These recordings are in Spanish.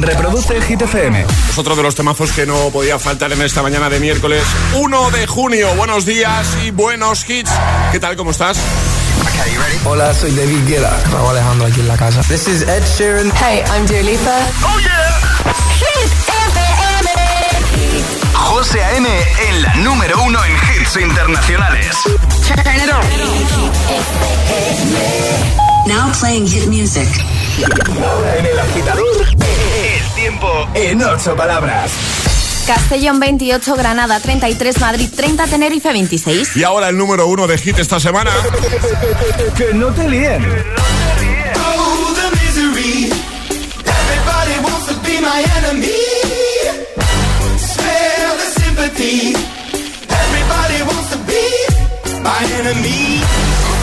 Reproduce Hit FM. Es otro de los temazos que no podía faltar en esta mañana de miércoles 1 de junio. Buenos días y buenos hits. ¿Qué tal? ¿Cómo estás? Hola, soy David Guetta. Raúl Alejandro aquí en la casa. This is Ed Sheeran. Hey, I'm Dua Lipa. ¡Oh, yeah! Hit FM. José A.M. en la número uno en hits internacionales. Turn it on. Now playing hit music. Ahora en el agitador, el tiempo en ocho palabras. Castellón 28, Granada 33, Madrid 30, Tenerife 26. Y ahora el número uno de hit esta semana. Que no te líen. Oh, the misery. Everybody wants to be my enemy. Smell the sympathy. Everybody wants to be my enemy.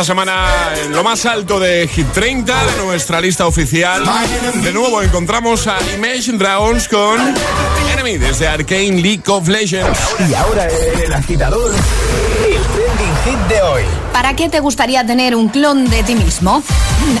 Esta semana en lo más alto de Hit 30 de nuestra lista oficial. De nuevo encontramos a Imagine Dragons con Enemy desde Arcane League of Legends. Y ahora el agitador, hit de hoy. ¿Para qué te gustaría tener un clon de ti mismo?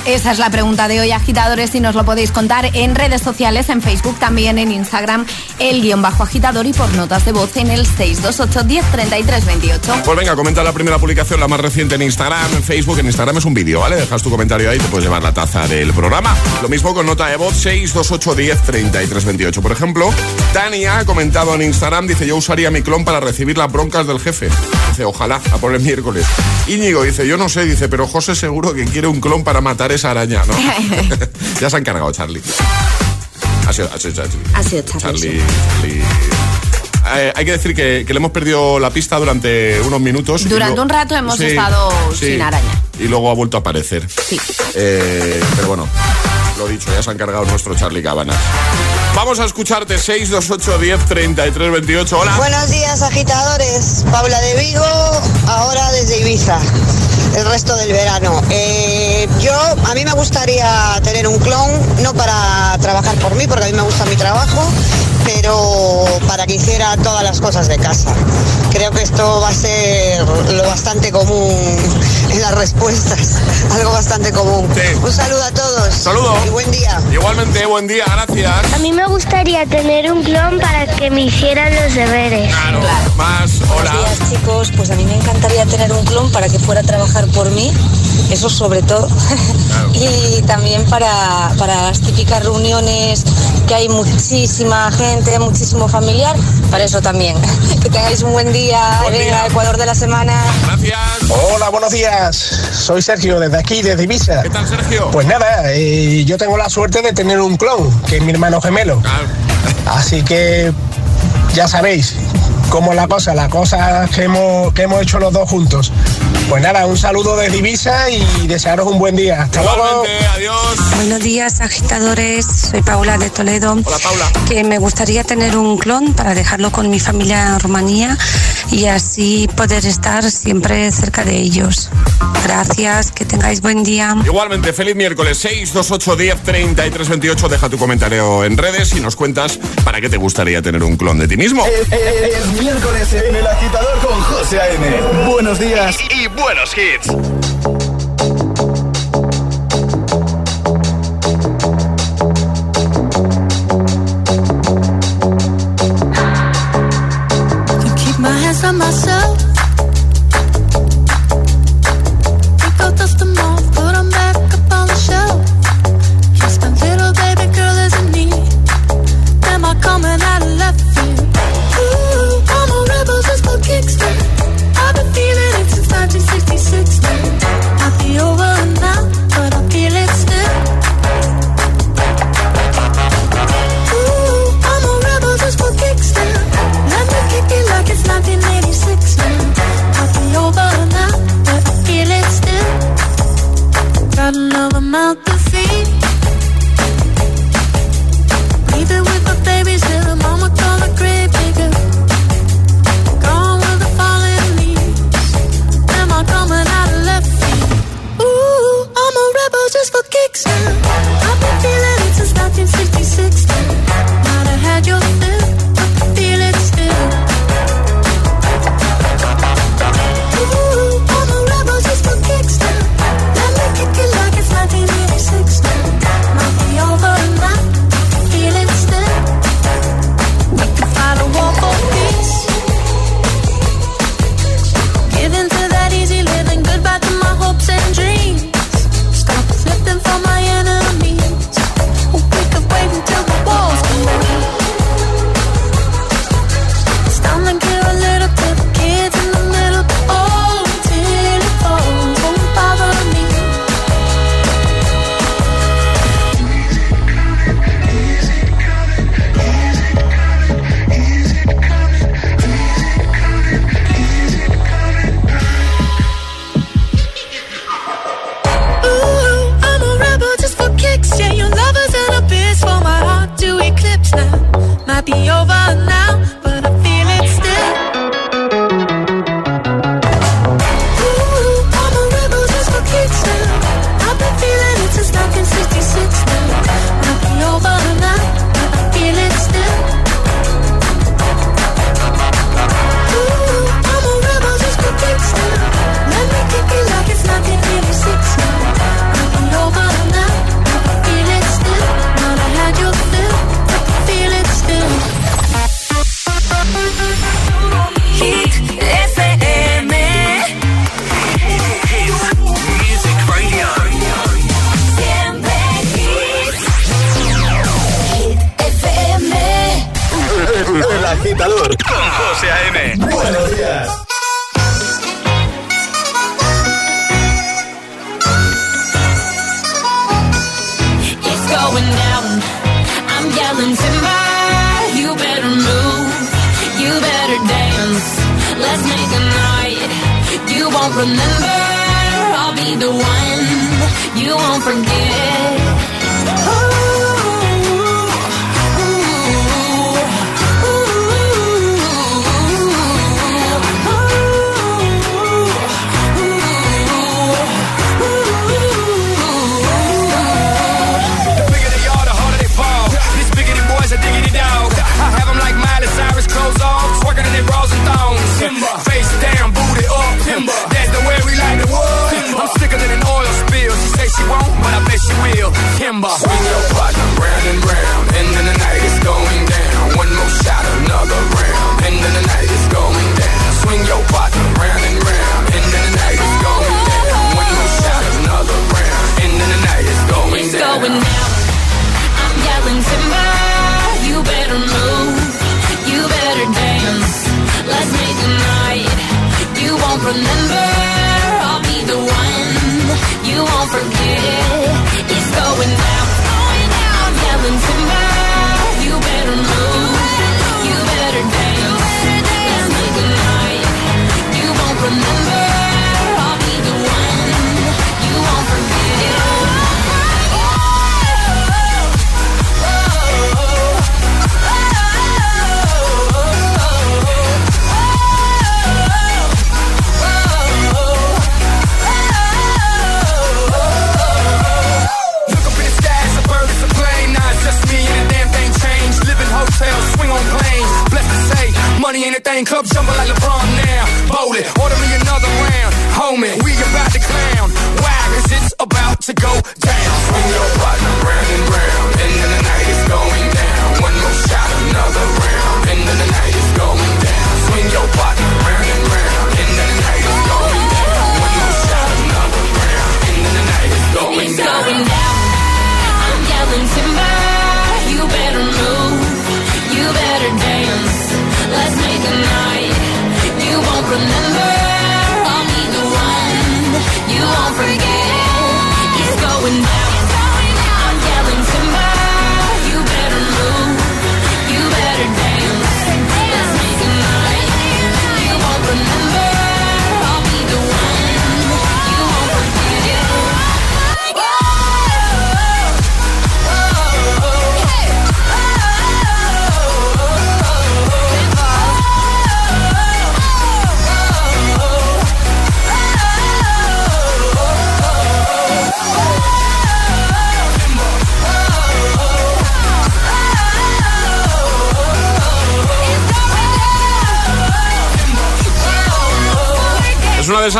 Esa es la pregunta de hoy, agitadores, y nos lo podéis contar en redes sociales, en Facebook, también en Instagram, el guion bajo agitador y por notas de voz en el 628 10 33 28. Pues venga, comenta la primera publicación, la más reciente en Instagram, en Facebook. En Instagram es un vídeo, ¿vale? Dejas tu comentario ahí y te puedes llevar la taza del programa. Lo mismo con nota de voz 628 10 33 28. Por ejemplo, Tania ha comentado en Instagram, dice, yo usaría mi clon para recibir las broncas del jefe. Dice, ojalá, a por el miércoles. Íñigo dice, yo no sé, dice, pero José seguro que quiere un clon para matar esa araña, ¿no? ya se ha encargado Charlie. Ha sido, ha sido Charlie. Ha sido Charlie, Charlie, Charlie. Eh, hay que decir que, que le hemos perdido la pista durante unos minutos. Durante lo- un rato hemos Sí, estado sí. sin araña. Y luego ha vuelto a aparecer. Sí. Eh, pero bueno, lo dicho, ya se ha encargado nuestro Charlie Cabanas. Vamos a escucharte 628 10 33 28. Hola. Buenos días, agitadores. Paula de Vigo, ahora desde Ibiza, el resto del verano. Eh, yo, a mí me gustaría tener un clon, no para trabajar por mí, porque a mí me gusta mi trabajo, pero para que hiciera todas las cosas de casa. Creo que esto va a ser lo bastante común en las respuestas. Algo bastante común. Sí. Un saludo a todos. Saludo. Y buen día. Igualmente, buen día, gracias. A mí me gustaría tener un clon para que me hicieran los deberes. Claro, más, hola. Buenos días, chicos. Pues a mí me encantaría tener un clon para que fuera a trabajar por mí, eso sobre todo. y también para, para las típicas reuniones que hay muchísima gente, muchísimo familiar, para eso también. Que tengáis un buen día. Buen Venga, día. Ecuador de la semana. Gracias. Hola, buenos días. Soy Sergio desde aquí, desde Ibiza. ¿Qué tal, Sergio? Pues nada, eh, yo tengo la suerte de tener un clon, que es mi hermano gemelo. Claro. Así que ya sabéis cómo es la cosa, la cosa que hemos, que hemos hecho los dos juntos. Pues nada, un saludo de Divisa y desearos un buen día. Hasta luego. Adiós. Buenos días, agitadores. Soy Paula de Toledo. Hola, Paula. Que me gustaría tener un clon para dejarlo con mi familia en Rumanía y así poder estar siempre cerca de ellos. Gracias, que tengáis buen día. Igualmente, feliz miércoles 628 10 33 28. Deja tu comentario en redes y nos cuentas para qué te gustaría tener un clon de ti mismo. Es, es- es miércoles en el agitador con José A.M. Buenos días y, y buenos hits.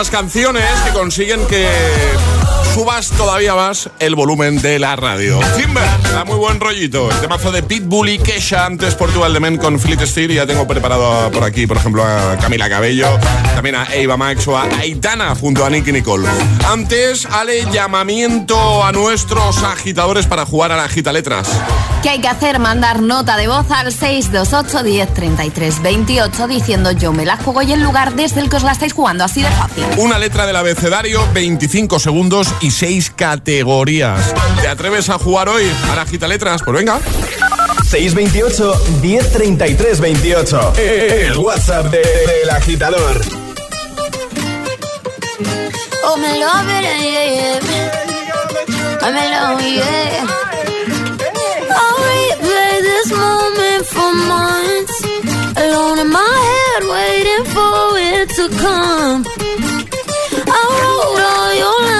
Esas canciones que consiguen que todavía más el volumen de la radio. Timber, da muy buen rollito. El temazo de Pitbull y Kesha, antes Portugal de Men con Fleet Steel. Ya tengo preparado por aquí, por ejemplo, a Camila Cabello, también a Eva Max o a Aitana junto a Nicky Nicole. Antes, Ale, llamamiento a nuestros agitadores para jugar a la gita letras. ¿Qué hay que hacer? Mandar nota de voz al 628 10 33 28 diciendo yo me la juego y el lugar desde el que os la estáis jugando. Así de fácil. Una letra del abecedario, 25 segundos y 6 categorías. ¿Te atreves a jugar hoy a la gita letras? Pues venga. 628 1033 28. El WhatsApp de- del agitador. Oh, me love it, yeah, yeah. I'm in love, yeah. I'll replay this moment for months. Alone in my head, waiting for it to come. I wrote all your lines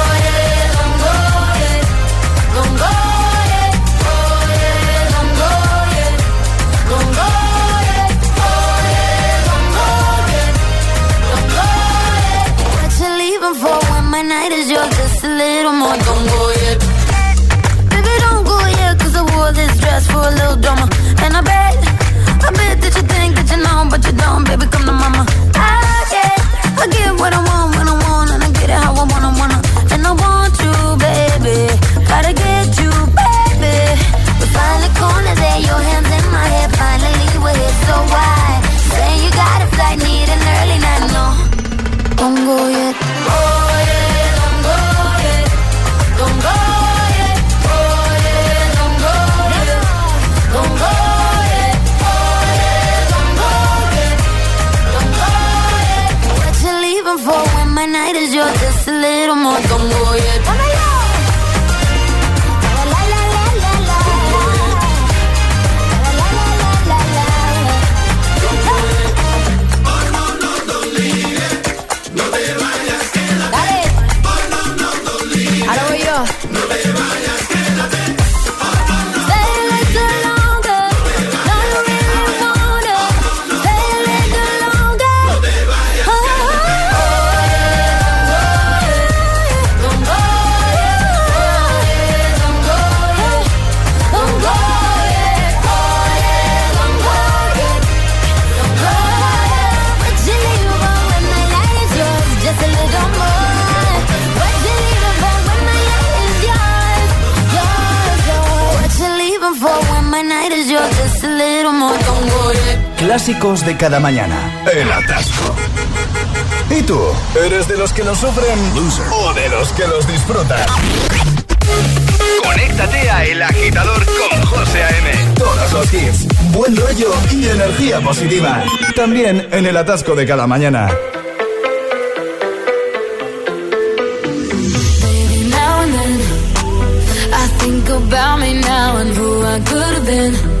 cada mañana. El atasco. ¿Y tú? ¿Eres de los que lo sufren o de los que los disfrutan? Conéctate a El Agitador con José A.M. Todos los hits, buen rollo y energía positiva. También en el atasco de cada mañana. Baby, now and then, I think about me now and who I could have been.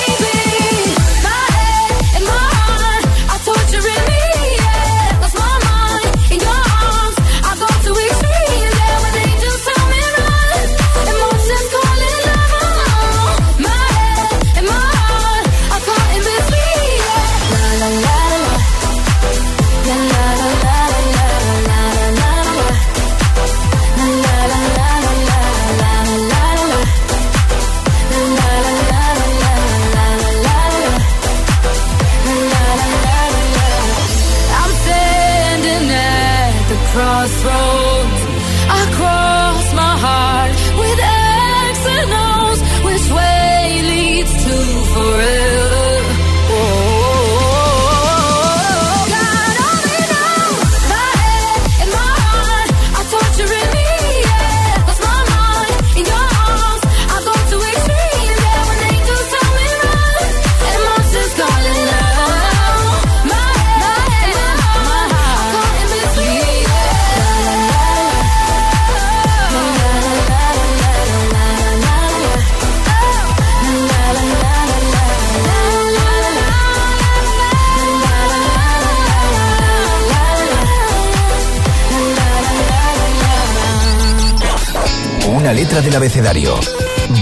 Letra del abecedario.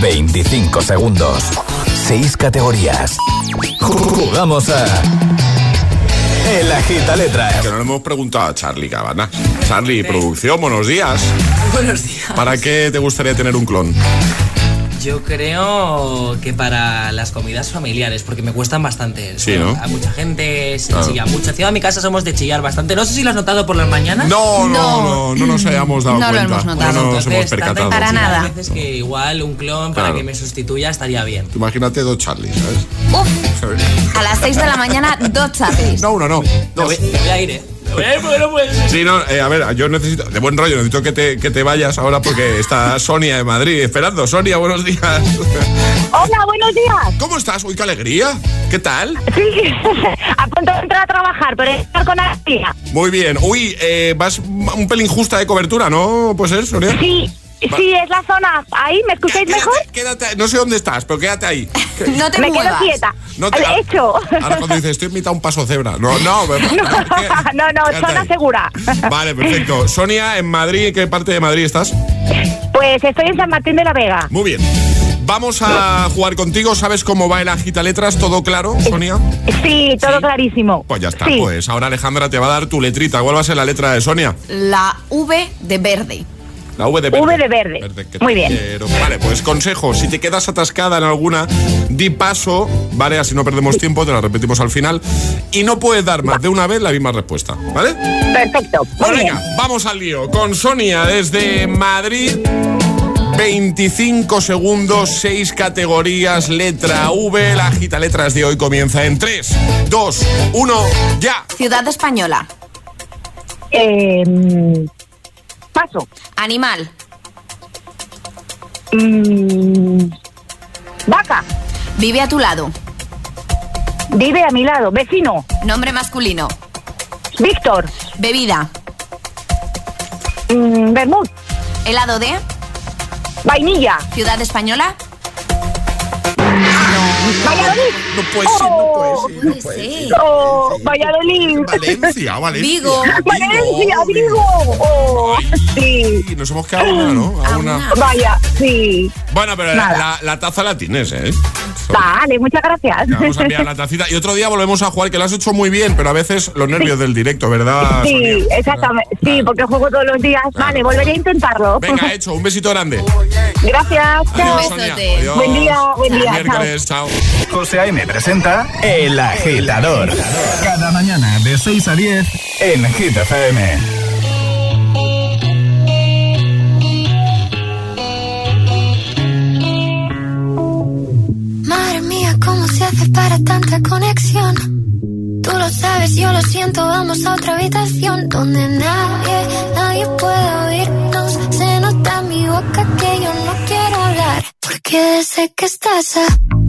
25 segundos. 6 categorías. Jugamos a. El agita letras. Que no le hemos preguntado a Charlie Cabana. Charlie, producción, buenos días. Buenos días. ¿Para qué te gustaría tener un clon? Yo creo que para las comidas familiares, porque me cuestan bastante. Sí, ¿no? A mucha gente se Claro. chilla mucho. Encima en mi casa somos de chillar bastante. No sé si lo has notado por las mañanas. No, no, no, no nos hayamos dado No lo cuenta. hemos notado. No nos hemos Entonces, percatado. Hay veces que igual un clon para que me sustituya estaría bien. Imagínate dos Charlie, ¿sabes? A las 6 de la mañana, dos Charlies. No, uno, no. Me voy, me voy a ir, ¿eh? Sí, no, eh, a ver, yo necesito, de buen rollo, necesito que te, que te vayas ahora porque está Sonia de Madrid esperando. Sonia, buenos días. Hola, buenos días. ¿Cómo estás? Uy, qué alegría. ¿Qué tal? Sí, a punto de entrar a trabajar, pero estar con alegría. Muy bien. Uy, eh, vas un pelín justa de cobertura, ¿no? ¿Puede ser, Sonia? Sí, sí, es la zona. ¿Ahí? ¿Me escucháis mejor? Quédate, no sé dónde estás, pero quédate ahí. No te Me quedo quieta. No te- hecho. Ahora cuando dices, estoy en mitad de un paso cebra. No, no. no, no, Quédate zona ahí. segura. Vale, perfecto. Sonia, en Madrid, ¿en qué parte de Madrid estás? Pues estoy en San Martín de la Vega. Muy bien. Vamos a jugar contigo. ¿Sabes cómo va el agita letras? ¿Todo claro, Sonia? Sí, todo clarísimo. Pues ya está. Sí. Pues ahora Alejandra te va a dar tu letrita. ¿Cuál va a ser la letra de Sonia? La V de verde. La V de verde. V de verde. que Muy bien. quiero. Vale, pues consejo. Si te quedas atascada en alguna, di paso, ¿vale? Así no perdemos tiempo, te la repetimos al final. Y no puedes dar más de una vez la misma respuesta, ¿vale? Perfecto. Pues venga, vamos al lío. Con Sonia desde Madrid. 25 segundos, 6 categorías, letra V. La agita letras de hoy comienza en 3, 2, 1, ya. Ciudad española. Eh, paso. Animal. Mm, vaca. Vive a tu lado. Vive a mi lado. Vecino. Nombre masculino. Víctor. Bebida. Mm, Bermud. Helado de. Vainilla. Ciudad española. Valladolid. No puede ser, no puede ser. Puede ser. Oh, Valladolid. Valencia, Valencia. Vigo. Valencia, Vigo. Oh, sí. Y nos hemos quedado una, ¿no? A una. Vaya, sí. Bueno, pero la, Nada. la- la taza la tienes, ¿eh? Vale, muchas gracias. Vamos a enviar la tacita. Y otro día volvemos a jugar, que lo has hecho muy bien, pero a veces los nervios del directo, ¿verdad? Sí, Sonia? exactamente. Sí, porque juego todos los días. Vale, volveré a intentarlo. Venga, hecho. Un besito grande. Gracias. Chao. Sonia. Adiós. Buen día, buen día, miércoles, chao. José A.M. presenta El Agitador. Cada mañana de 6 a 10 en Hit FM. Madre mía, ¿cómo se hace para tanta conexión? Tú lo sabes, yo lo siento, vamos a otra habitación donde nadie, nadie puede oírnos. Se nota en mi boca que yo no quiero hablar, porque sé que estás aquí,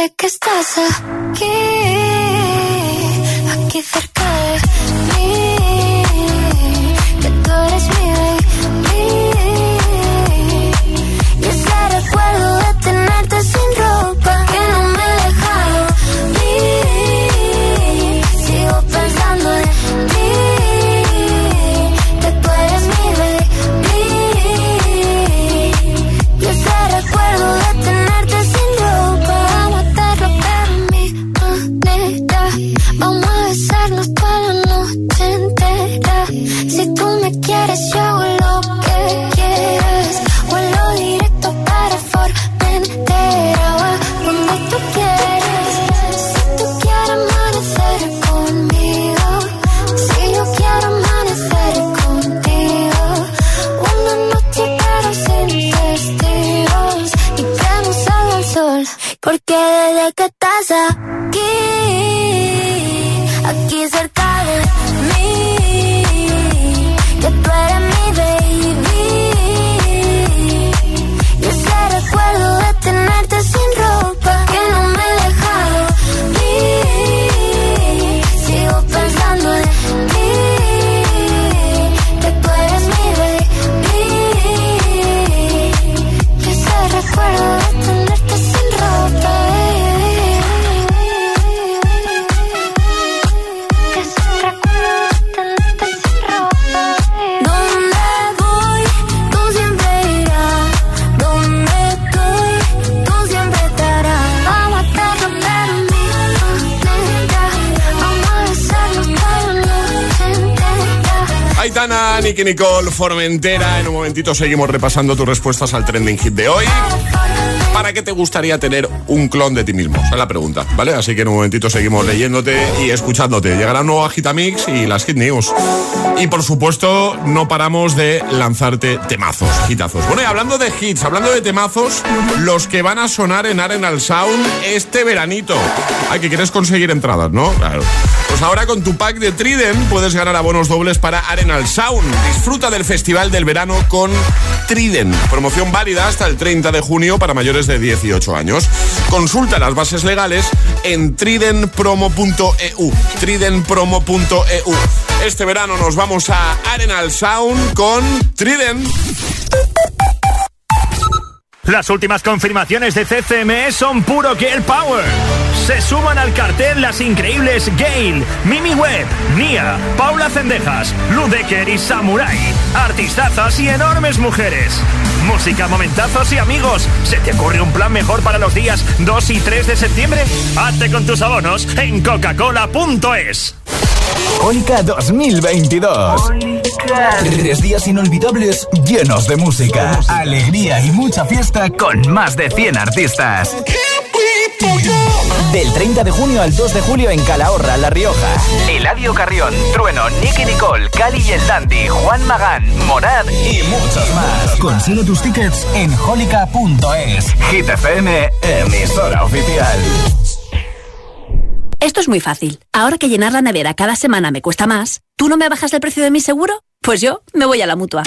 sé que estás aquí, Formentera. En un momentito seguimos repasando tus respuestas al trending hit de hoy. ¿Para qué te gustaría tener un clon de ti mismo? Es la pregunta, ¿vale? Así que en un momentito seguimos leyéndote y escuchándote. Llegará un nuevo Agitamix y las Hit News. Y por supuesto, no paramos de lanzarte temazos, hitazos. Bueno, y hablando de hits, hablando de temazos, los que van a sonar en Arenal Sound este veranito. Ay, que quieres conseguir entradas, ¿no? Claro. Pues ahora con tu pack de Triden puedes ganar abonos dobles para Arenal Sound. Disfruta del Festival del Verano con Triden. Promoción válida hasta el 30 de junio para mayores de 18 años. Consulta las bases legales en tridenpromo.eu. Tridenpromo.eu. Este verano nos vamos a Arenal Sound con Triden. Las últimas confirmaciones de CCME son puro Girl Power. Se suman al cartel las increíbles Gail, Mimi Webb, Nia, Paula Cendejas, Ludecker y Samurai. Artistazas y enormes mujeres. Música, momentazos y amigos. ¿Se te ocurre un plan mejor para los días 2 y 3 de septiembre? Hazte con tus abonos en coca-cola.es. Jólica 2022. Tres días inolvidables llenos de música, alegría y mucha fiesta con más de 100 artistas. Del 30 de junio al 2 de julio en Calahorra, La Rioja. Eladio Carrión, Trueno, Nicky Nicole, Cali y el Dandy, Juan Magán, Morad y muchos más. Consigue tus tickets en holica.es. Hit FM, emisora oficial. Esto es muy fácil. Ahora que llenar la nevera cada semana me cuesta más, ¿tú no me bajas el precio de mi seguro? Pues yo me voy a la mutua.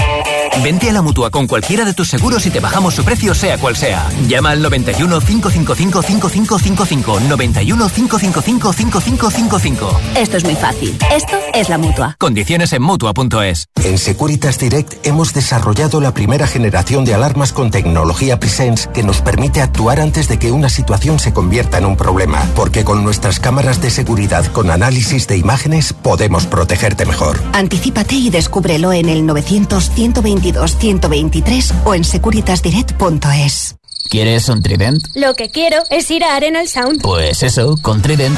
Vente a la mutua con cualquiera de tus seguros y te bajamos su precio, sea cual sea. Llama al 91 555 5555. 91 555 5555. Esto es muy fácil. Esto es la mutua. Condiciones en mutua.es. En Securitas Direct hemos desarrollado la primera generación de alarmas con tecnología Presence que nos permite actuar antes de que una situación se convierta en un problema. Porque con nuestras cámaras de seguridad con análisis de imágenes podemos protegerte mejor. Anticípate y descúbrelo en el 900-122-123 o en securitasdirect.es. ¿Quieres un Trident? Lo que quiero es ir a Arenal Sound. Pues eso, con Trident.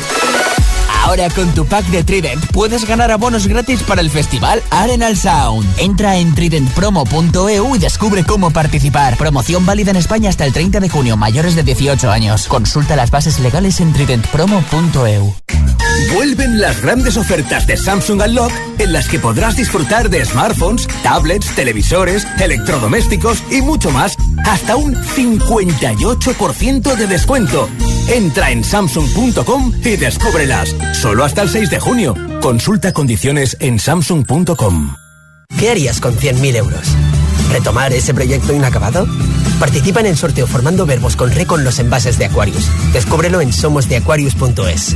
Ahora con tu pack de Trident puedes ganar abonos gratis para el festival Arenal Sound. Entra en tridentpromo.eu y descubre cómo participar. Promoción válida en España hasta el 30 de junio, mayores de 18 años. Consulta las bases legales en tridentpromo.eu. Vuelven las grandes ofertas de Samsung Unlock en las que podrás disfrutar de smartphones, tablets, televisores, electrodomésticos y mucho más hasta un 58% de descuento. Entra en samsung.com y descúbrelas. Solo hasta el 6 de junio. Consulta condiciones en samsung.com. ¿Qué harías con 100.000 euros? ¿Retomar ese proyecto inacabado? Participa en el sorteo formando verbos con re con los envases de Aquarius. Descúbrelo en somosdeaquarius.es.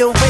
you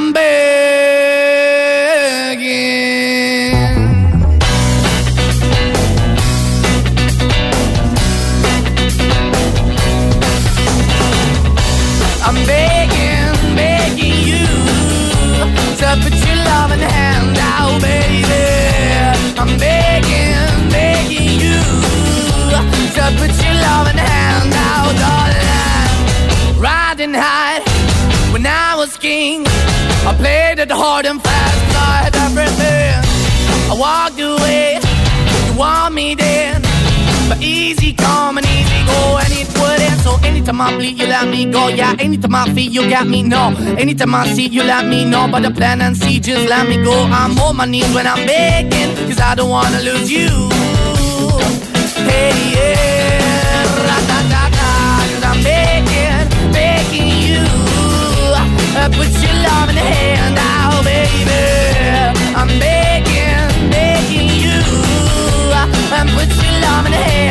easy come and easy go, and it wouldn't. So anytime I bleed, you let me go. Yeah, anytime I feel, you got me, no. Anytime I see, you let me know. But the plan and see, just let me go. I'm on my knees when I'm begging, cause I don't wanna lose you. Hey, yeah, ra-da-da-da, cause I'm begging, begging you. Uh, put your love in the hand out, baby. I'm begging, begging you. Uh, and put your love in the hand.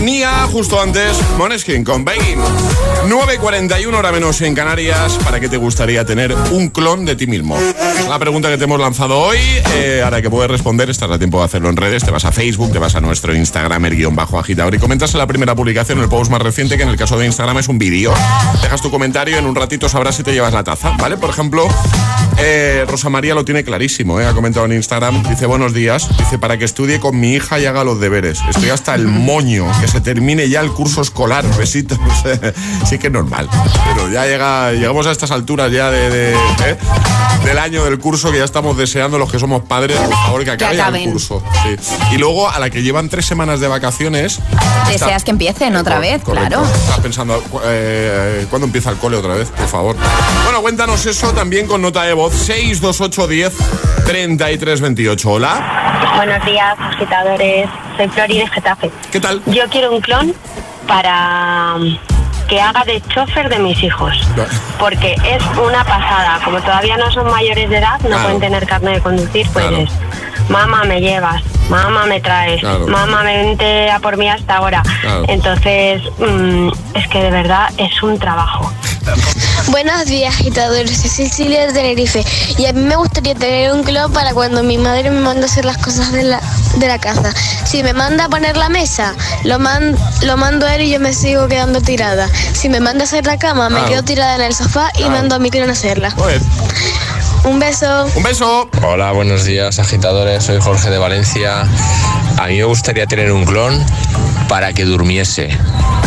Nia, justo antes Moneskin con Begging. 9.41 hora menos en Canarias. ¿Para qué te gustaría tener un clon de ti mismo? La pregunta que te hemos lanzado hoy. Eh, ahora que puedes responder, estás a tiempo de hacerlo en redes. Te vas a Facebook, te vas a nuestro Instagram, el guion bajo agitador y comentas en la primera publicación, el post más reciente, que en el caso de Instagram es un vídeo. Dejas tu comentario, en un ratito sabrás si te llevas la taza, ¿vale? Por ejemplo, eh, Rosa María lo tiene clarísimo, ¿eh? ha comentado en Instagram. Dice, buenos días. Dice, para que estudie con mi hija y haga los deberes. Estoy hasta el moño, que se termine ya el curso escolar. Besitos. sí que es normal. Pero ya llega, llegamos a estas alturas ya de, de- ¿eh? del año del curso que ya estamos deseando los que somos padres, por favor, que acabe ya el curso. Sí. Y luego, a la que llevan tres semanas de vacaciones. está- Deseas que empiecen otra vez, Correcto. claro. Estás pensando, eh, ¿cuándo empieza el cole otra vez? Por favor. Bueno, cuéntanos eso también con nota de voz 628 10 33 28. Hola. Buenos días, agitadores. Soy Flori de Getafe. ¿Qué tal? Yo quiero un clon para que haga de chofer de mis hijos. Porque es una pasada. Como todavía no son mayores de edad, no Claro. pueden tener carne de conducir, pues Claro. es, mamá me llevas, mamá me traes, Claro. mamá vente a por mí hasta ahora. Claro. Entonces, mm, es que de verdad es un trabajo. Buenos días, agitadores. Soy Cecilia de Tenerife. Y a mí me gustaría tener un clon para cuando mi madre me manda a hacer las cosas de la, de la casa. Si me manda a poner la mesa, lo, man- lo mando a él y yo me sigo quedando tirada. Si me manda a hacer la cama, me Claro. quedo tirada en el sofá y mando a mi clon a hacerla. Un beso. Un beso. Hola, buenos días agitadores, soy Jorge de Valencia. A mí me gustaría tener un clon para que durmiese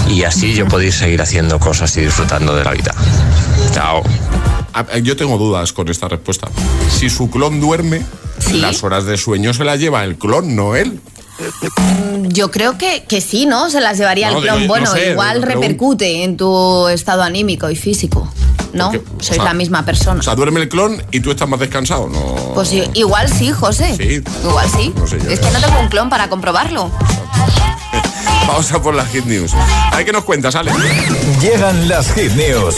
y así yo podéis seguir haciendo cosas y disfrutando de la vida. Chao. Ah, eh, Yo tengo dudas con esta respuesta. Si su clon duerme, las horas de sueño se las lleva el clon, no él. Yo creo que, que sí, ¿no? Se las llevaría No, el clon. Bueno, no sé, igual repercute en tu estado anímico y físico, ¿no? Porque, o Sois sea, la misma persona. O sea, duerme el clon y tú estás más descansado, ¿no? Pues igual sí, José. Sí. Igual sí. No sé yo. es que no tengo un clon para comprobarlo. Vamos a por las hit news. Ver qué nos cuentas, Ale. Llegan las hit news.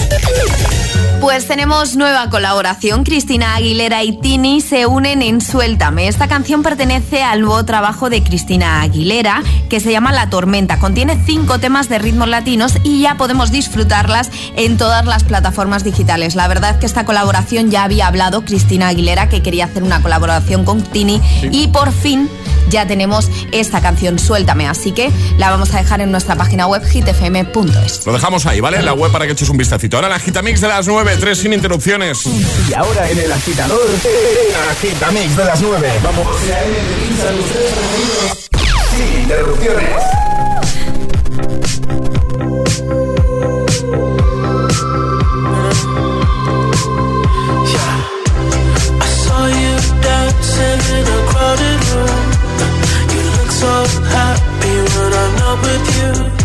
Pues tenemos nueva colaboración. Cristina Aguilera y Tini se unen en Suéltame. Esta canción pertenece al nuevo trabajo de Cristina Aguilera que se llama La Tormenta. Contiene cinco temas de ritmos latinos y ya podemos disfrutarlas en todas las plataformas digitales. La verdad que esta colaboración ya había hablado Cristina Aguilera que quería hacer una colaboración con Tini y por fin ya tenemos esta canción Suéltame. Así que la vamos a dejar en nuestra página web hitfm.es. Lo dejamos ahí, ¿vale? En la web para que eches un vistacito. Ahora la Gitamix de las 9, 3 sin interrupciones. Y ahora en el agitador, el agitamix de las 9. Vamos. Sin interrupciones. I saw you dancing in a crowded room. You look so happy when I'm not with you.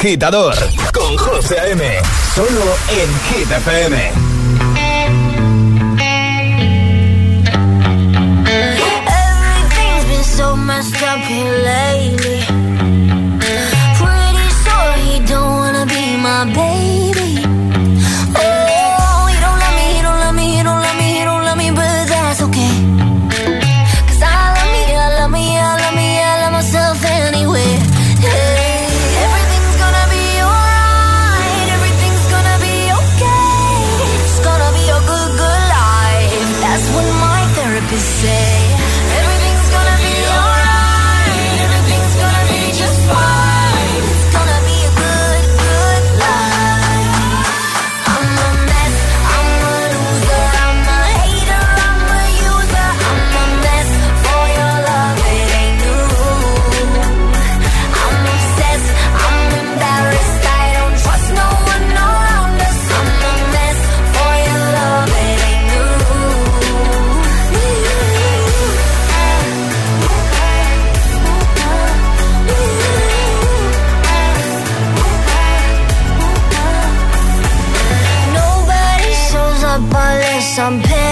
agitador con José A.M. Solo en Hit some pain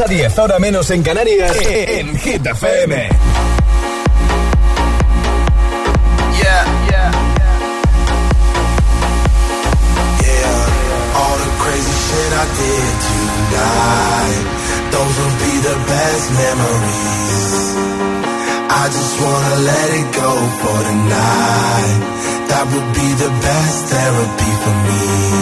a 10, ahora menos en Canarias, e, e, en Hit FM. Best memories. I just wanna let it go for tonight That would be the best therapy for me.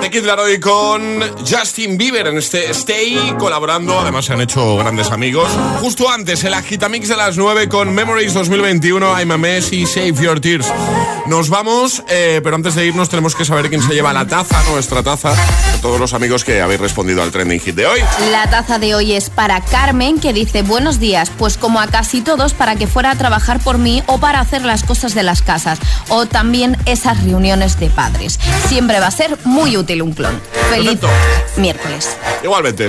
The Kid Laroi con Justin Bieber en este Stay colaborando. Además, se han hecho grandes amigos. Justo antes, el Agitamix de las 9 con Memories 2021, I'm a Mess y Save Your Tears. Nos vamos, eh, pero antes de irnos, tenemos que saber quién se lleva la taza, nuestra taza, de todos los amigos que habéis respondido al trending hit de hoy. La taza de hoy es para Carmen, que dice buenos días, pues como a casi todos, para que fuera a trabajar por mí o para hacer las cosas de las casas, o también esas reuniones de padres. Siempre va a ser muy útil un clon. Feliz Perfecto. miércoles. Igualmente.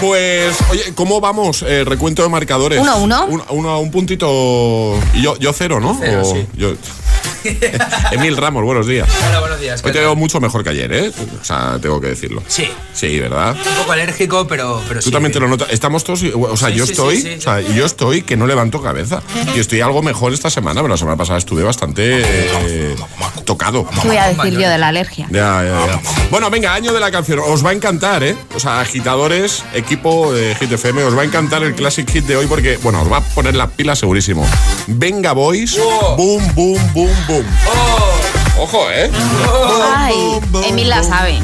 Pues, oye, ¿cómo vamos? Eh, recuento de marcadores. Uno a uno. Un, uno a un puntito. Y yo, yo cero, ¿no? Cero, O sí. yo- Emil Ramos, buenos días. Hola, buenos días. Hoy ¿qué te veo mucho mejor que ayer, ¿eh? O sea, tengo que decirlo. Sí. Sí, ¿verdad? Un poco alérgico, pero, pero Tú sí. también te lo notas. Estamos todos. O sea, Sí, yo sí, estoy. sí, sí. O sea, yo estoy que no levanto cabeza. Y estoy algo mejor esta semana, pero la semana pasada estuve bastante eh, tocado. ¿Qué voy a decir yo de la alergia? Ya, ya, ya. Bueno, venga, año de la canción. Os va a encantar, ¿eh? O sea, agitadores, equipo de Hit FM, os va a encantar el Classic Hit de hoy porque, bueno, os va a poner la pila segurísimo. Venga, boys. Boom, boom, boom, boom. Ojo, ¿eh? Ay, Emil la sabe.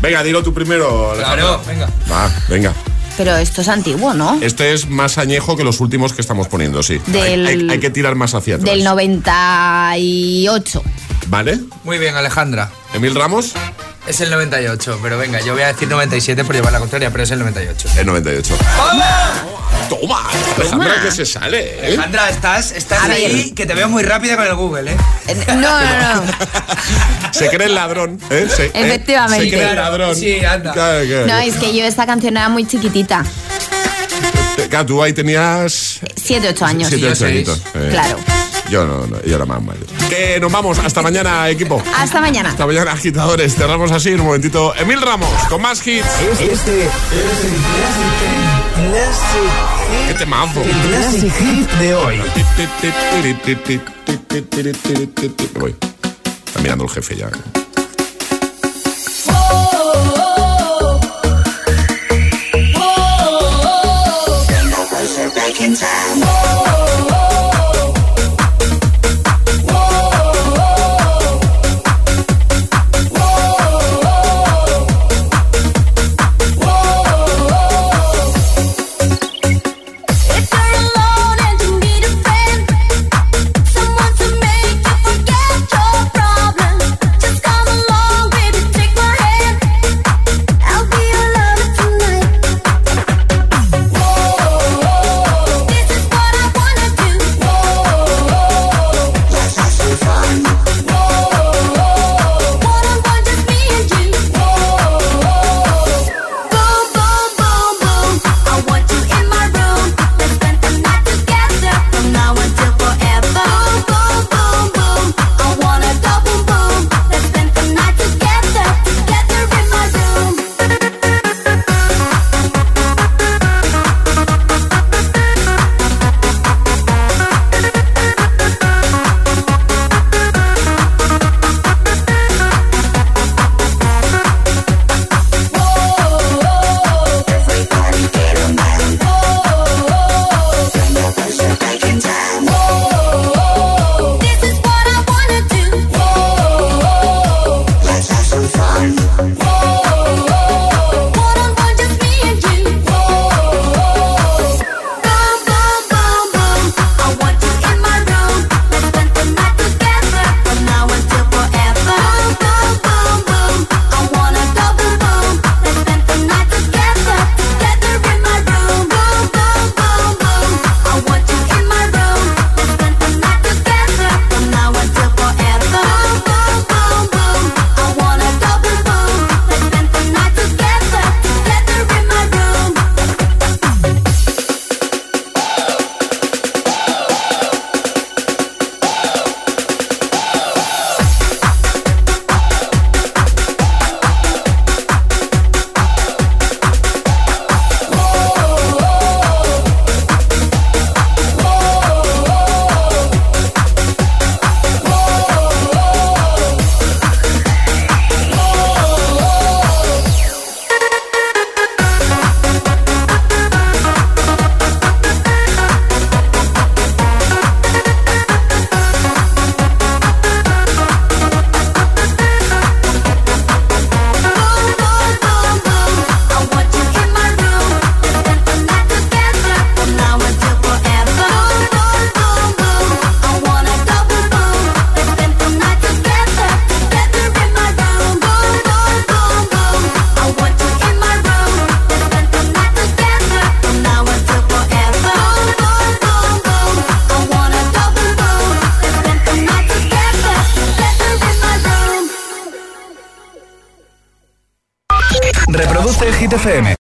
Venga, dilo tú primero. Alejandro. Claro, venga. Va, venga. Pero esto es antiguo, ¿no? Este es más añejo que los últimos que estamos poniendo, sí. Del- Hay, hay- hay que tirar más hacia atrás. Del 98. ¿Vale? Muy bien, Alejandra. Emil Ramos, Es el 98, pero venga, yo voy a decir 97 por llevar la contraria, pero es el 98. el 98. Toma, Alejandra que se sale, ¿eh? Alejandra, estás, estás A ver. ahí, que te veo muy rápida con el Google, ¿eh? No, no, no. Se cree el ladrón, ¿eh? Se, ¿eh? Efectivamente. Se cree el ladrón. sí, anda. Claro, claro. No, es que yo esta canción era muy chiquitita. Claro, tú ahí tenías 7, 8 años. siete, yo ocho seis. añitos. eh. Claro. Yo no, no yo era más mayor. Que nos vamos. Hasta mañana, equipo. Hasta mañana. Hasta mañana, agitadores. Cerramos así un momentito. Emil Ramos, con más hits. Este, este es el Classic Hit. ¡Qué temazo! El Classic Hit de hoy. Voy. Está mirando el jefe ya. in time.